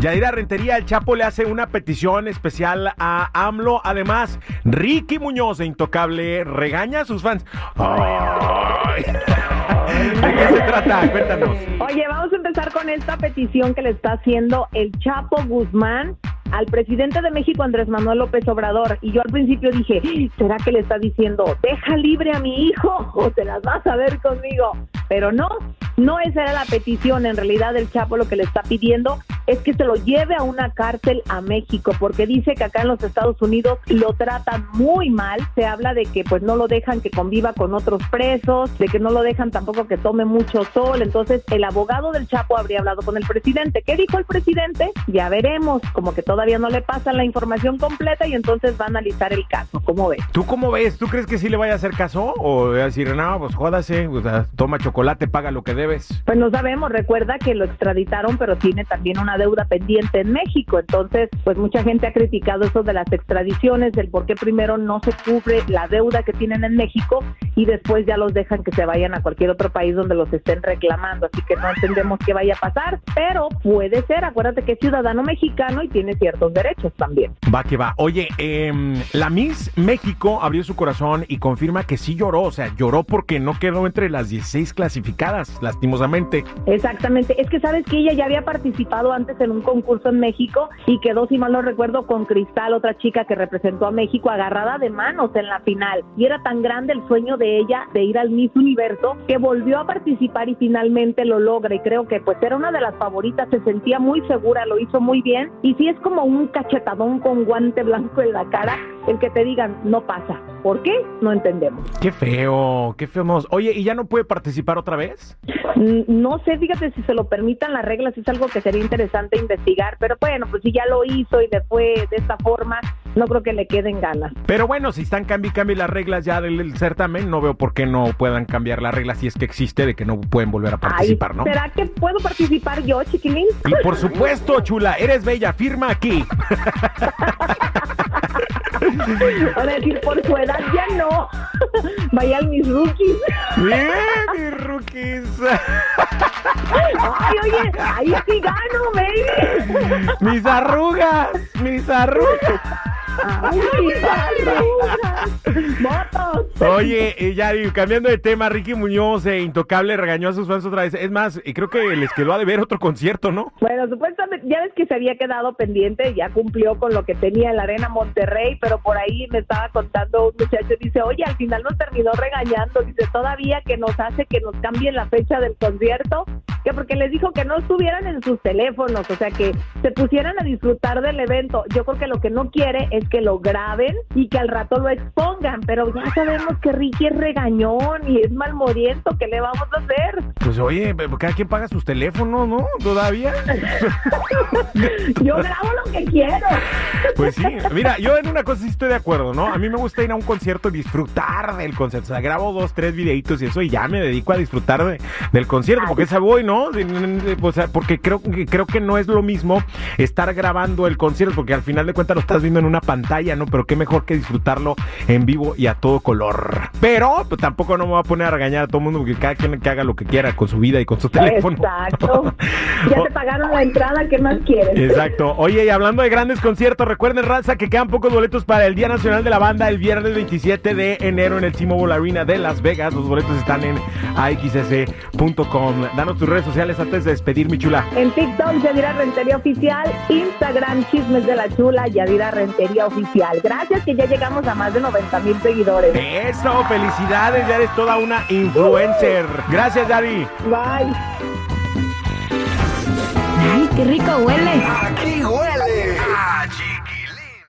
Yadira Rentería, el Chapo le hace una petición especial a AMLO. Además, Ricky Muñoz de Intocable regaña a sus fans. Ay. ¿De qué se trata? Cuéntanos. Oye, vamos a empezar con esta petición que le está haciendo el Chapo Guzmán al presidente de México, Andrés Manuel López Obrador. Y yo al principio dije, ¿será que le está diciendo, deja libre a mi hijo o te las vas a ver conmigo? Pero no, no esa era la petición. En realidad el Chapo lo que le está pidiendo es que se lo lleve a una cárcel a México, porque dice que acá en los Estados Unidos lo tratan muy mal. Se habla de que pues no lo dejan que conviva con otros presos, de que no lo dejan tampoco que tome mucho sol. Entonces el abogado del Chapo habría hablado con el presidente. ¿Qué dijo el presidente? Ya veremos, como que todavía no le pasan la información completa y entonces va a analizar el caso. ¿Cómo ves? ¿Tú cómo ves? ¿Tú crees que sí le vaya a hacer caso? ¿O va a decir, no, pues jódase, o sea, toma chocolate, paga lo que debes? Pues no sabemos, recuerda que lo extraditaron, pero tiene también una deuda pendiente en México. Entonces, pues mucha gente ha criticado eso de las extradiciones, del por qué primero no se cubre la deuda que tienen en México y después ya los dejan que se vayan a cualquier otro país donde los estén reclamando. Así que no entendemos qué vaya a pasar, pero puede ser. Acuérdate que es ciudadano mexicano y tiene ciertos derechos también. Va que va. Oye, em, la Miss México abrió su corazón y confirma que sí lloró. O sea, lloró porque no quedó entre las 16 clasificadas, lastimosamente. Exactamente. Es que sabes que ella ya había participado antes en un concurso en México y quedó, si mal no recuerdo, con Cristal, otra chica que representó a México, agarrada de manos en la final. Y era tan grande el sueño de ella de ir al Miss Universo que volvió a participar y finalmente lo logra. Y creo que pues era una de las favoritas, se sentía muy segura, lo hizo muy bien. Y sí es como un cachetadón con guante blanco en la cara el que te digan no pasa. ¿Por qué? No entendemos. Qué feo, qué feo. Oye, ¿y ya no puede participar otra vez? Mm, No sé, fíjate si se lo permitan las reglas, es algo que sería interesante investigar, pero bueno, pues si ya lo hizo y le fue de esta forma, no creo que le queden ganas. Pero bueno, si están cambi cambi las reglas ya del, del certamen, no veo por qué no puedan cambiar las reglas si es que existe de que no pueden volver a participar, Ay, ¿no? ¿Será que puedo participar yo, chiquilín? Y por supuesto, chula, eres bella, firma aquí. Van a decir, por su edad ya no. Vayan mis rookies. Bien, mis rookies. Ay, oye, ahí sí gano, baby. Mis arrugas, mis arrugas. Oye, eh, Yari, cambiando de tema, Ricky Muñoz, eh, Intocable, regañó a sus fans otra vez. Es más, creo que les quedó a deber otro concierto, ¿no? Bueno, supuestamente, ya ves que se había quedado pendiente, ya cumplió con lo que tenía en la Arena Monterrey, pero por ahí me estaba contando un muchacho, dice, oye, al final nos terminó regañando, dice, todavía que nos hace que nos cambien la fecha del concierto, que porque les dijo que no estuvieran en sus teléfonos, o sea, que se pusieran a disfrutar del evento. Yo creo que lo que no quiere es que lo graben y que al rato lo expongan, pero ya sabemos que Ricky es regañón y es malmodiento, ¿qué le vamos a hacer? Pues oye, cada quien paga sus teléfonos, ¿no? Todavía. Yo grabo lo que quiero. Pues sí, mira, yo en una cosa sí estoy de acuerdo, ¿no? A mí me gusta ir a un concierto y disfrutar del concierto. O sea, grabo dos, tres videitos y eso y ya me dedico a disfrutar de- del concierto, porque esa voy, ¿no? O sea, porque creo, que- creo que no es lo mismo estar grabando el concierto, porque al final de cuentas lo estás viendo en una pantalla, ¿no? Pero qué mejor que disfrutarlo en vivo y a todo color. Pero pues, tampoco no me voy a poner a regañar a todo el mundo, porque cada quien que haga lo que quiera con su vida y con su teléfono. Exacto. Ya te pagaron la entrada, ¿qué más quieres? Exacto. Oye, y hablando de grandes conciertos, recuerden, raza, que quedan pocos boletos para el Día Nacional de la Banda el viernes 27 de enero en el T-Mobile Arena de Las Vegas. Los boletos están en axs.com. Danos tus redes redes sociales antes de despedir, mi chula. En TikTok, Yadira Rentería Oficial. Instagram, Chismes de la Chula, Yadira Rentería Oficial. Gracias que ya llegamos a más de 90 mil seguidores. Eso, felicidades, ya eres toda una influencer. Gracias, Daddy. Bye. Ay, qué rico huele. Aquí huele